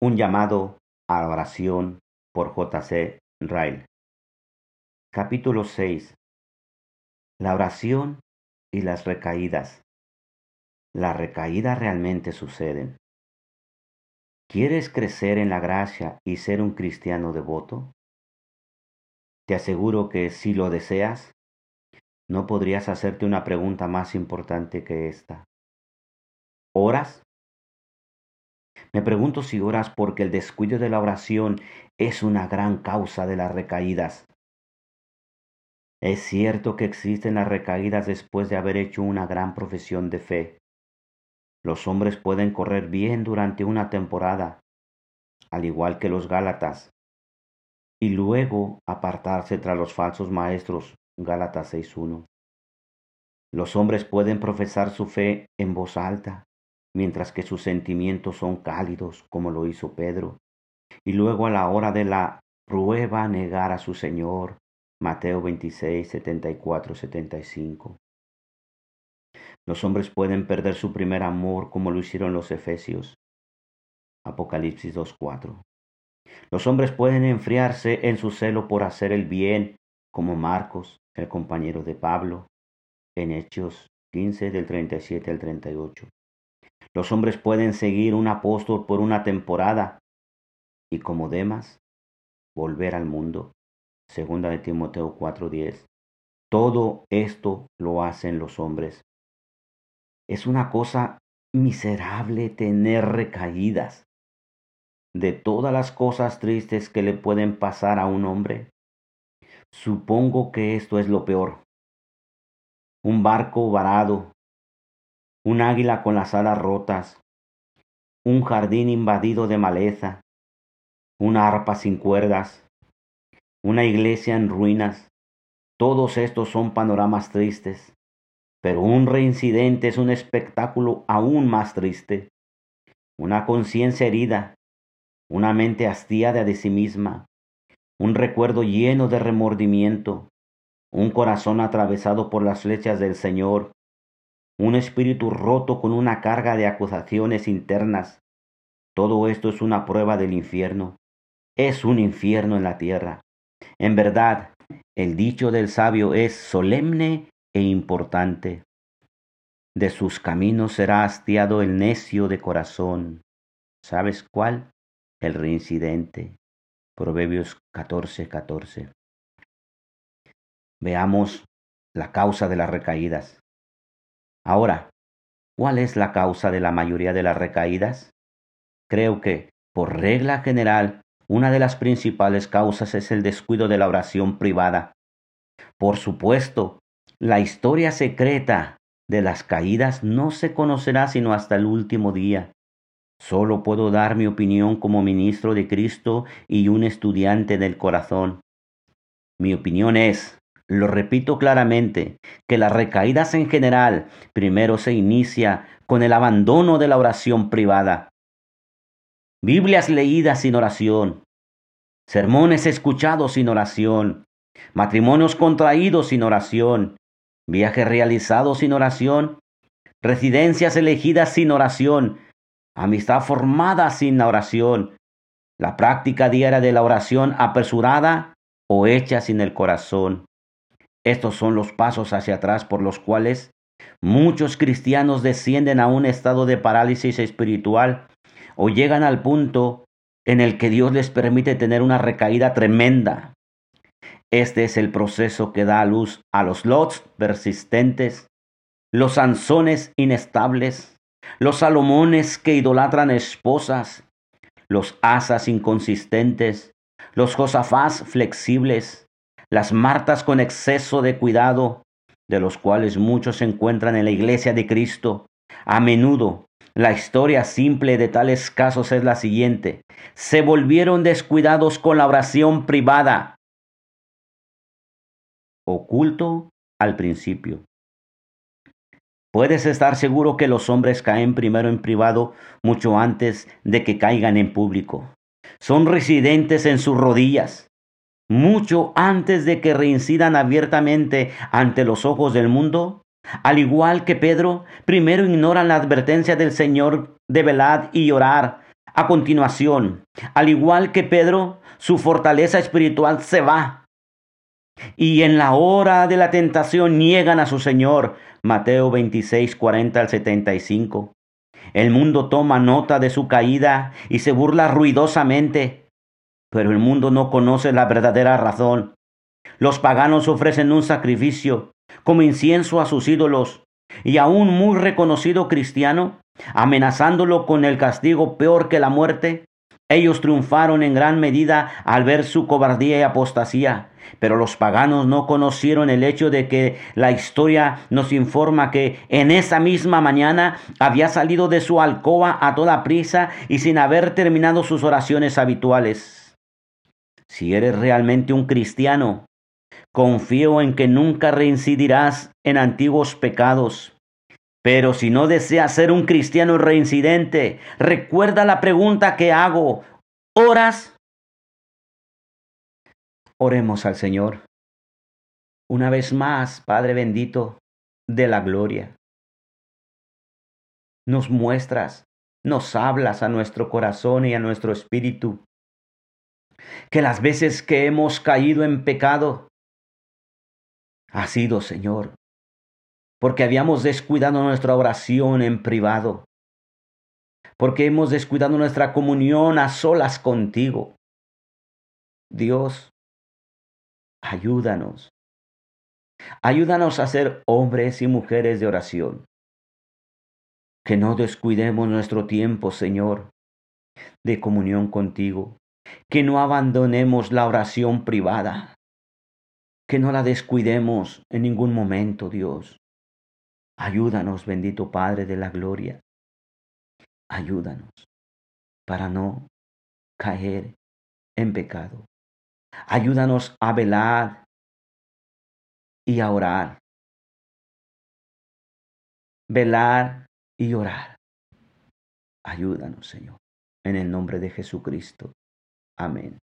Un llamado a la oración por J.C. Ryle. Capítulo 6. La oración y las recaídas. Las recaídas realmente suceden. ¿Quieres crecer en la gracia y ser un cristiano devoto? Te aseguro que si lo deseas, no podrías hacerte una pregunta más importante que esta. ¿Oras? Me pregunto si oras porque el descuido de la oración es una gran causa de las recaídas. Es cierto que existen las recaídas después de haber hecho una gran profesión de fe. Los hombres pueden correr bien durante una temporada, al igual que los Gálatas, y luego apartarse tras los falsos maestros. Gálatas 6.1. Los hombres pueden profesar su fe en voz alta, mientras que sus sentimientos son cálidos, como lo hizo Pedro, y luego a la hora de la prueba negar a su Señor. Mateo 26, 74, 75. Los hombres pueden perder su primer amor como lo hicieron los Efesios. Apocalipsis 2.4. Los hombres pueden enfriarse en su celo por hacer el bien, como Marcos, el compañero de Pablo, en Hechos 15 del 37 al 38. Los hombres pueden seguir un apóstol por una temporada y como Demas volver al mundo. Segunda de Timoteo 4:10. Todo esto lo hacen los hombres. Es una cosa miserable tener recaídas. De todas las cosas tristes que le pueden pasar a un hombre, supongo que esto es lo peor. Un barco varado un águila con las alas rotas, un jardín invadido de maleza, una arpa sin cuerdas, una iglesia en ruinas. Todos estos son panoramas tristes, pero un reincidente es un espectáculo aún más triste. Una conciencia herida, una mente hastiada de sí misma, un recuerdo lleno de remordimiento, un corazón atravesado por las flechas del Señor, un espíritu roto con una carga de acusaciones internas. Todo esto es una prueba del infierno. Es un infierno en la tierra. En verdad, el dicho del sabio es solemne e importante. De sus caminos será hastiado el necio de corazón. ¿Sabes cuál? El reincidente. Proverbios 14, 14. Veamos la causa de las recaídas. Ahora, ¿cuál es la causa de la mayoría de las recaídas? Creo que, por regla general, una de las principales causas es el descuido de la oración privada. Por supuesto, la historia secreta de las caídas no se conocerá sino hasta el último día. Solo puedo dar mi opinión como ministro de Cristo y un estudiante del corazón. Mi opinión es, lo repito claramente, que las recaídas en general primero se inicia con el abandono de la oración privada. Biblias leídas sin oración, sermones escuchados sin oración, matrimonios contraídos sin oración, viajes realizados sin oración, residencias elegidas sin oración, amistad formada sin oración, la práctica diaria de la oración apresurada o hecha sin el corazón. Estos son los pasos hacia atrás por los cuales muchos cristianos descienden a un estado de parálisis espiritual o llegan al punto en el que Dios les permite tener una recaída tremenda. Este es el proceso que da a luz a los lots persistentes, los anzones inestables, los salomones que idolatran esposas, los asas inconsistentes, los josafás flexibles, las Martas con exceso de cuidado, de los cuales muchos se encuentran en la iglesia de Cristo. A menudo, la historia simple de tales casos es la siguiente. Se volvieron descuidados con la oración privada. Oculto al principio. Puedes estar seguro que los hombres caen primero en privado mucho antes de que caigan en público. Son residentes en sus rodillas mucho antes de que reincidan abiertamente ante los ojos del mundo? Al igual que Pedro, primero ignoran la advertencia del Señor de velad y orar A continuación, al igual que Pedro, su fortaleza espiritual se va. Y en la hora de la tentación niegan a su Señor. Mateo 26, 40 al 75. El mundo toma nota de su caída y se burla ruidosamente, pero el mundo no conoce la verdadera razón. Los paganos ofrecen un sacrificio como incienso a sus ídolos, y a un muy reconocido cristiano, amenazándolo con el castigo peor que la muerte, ellos triunfaron en gran medida al ver su cobardía y apostasía, pero los paganos no conocieron el hecho de que la historia nos informa que en esa misma mañana había salido de su alcoba a toda prisa y sin haber terminado sus oraciones habituales. Si eres realmente un cristiano, confío en que nunca reincidirás en antiguos pecados pero si no deseas ser un cristiano reincidente, recuerda la pregunta que hago. ¿Oras? Oremos al Señor. Una vez más, Padre bendito de la gloria. Nos muestras, nos hablas a nuestro corazón y a nuestro espíritu que las veces que hemos caído en pecado ha sido, Señor, porque habíamos descuidado nuestra oración en privado, porque hemos descuidado nuestra comunión a solas contigo. Dios, ayúdanos. Ayúdanos a ser hombres y mujeres de oración. Que no descuidemos nuestro tiempo, Señor, de comunión contigo. Que no abandonemos la oración privada. Que no la descuidemos en ningún momento, Dios. Ayúdanos, bendito Padre de la Gloria. Ayúdanos para no caer en pecado. Ayúdanos a velar y a orar. Velar y orar. Ayúdanos, Señor. En el nombre de Jesucristo. Amém.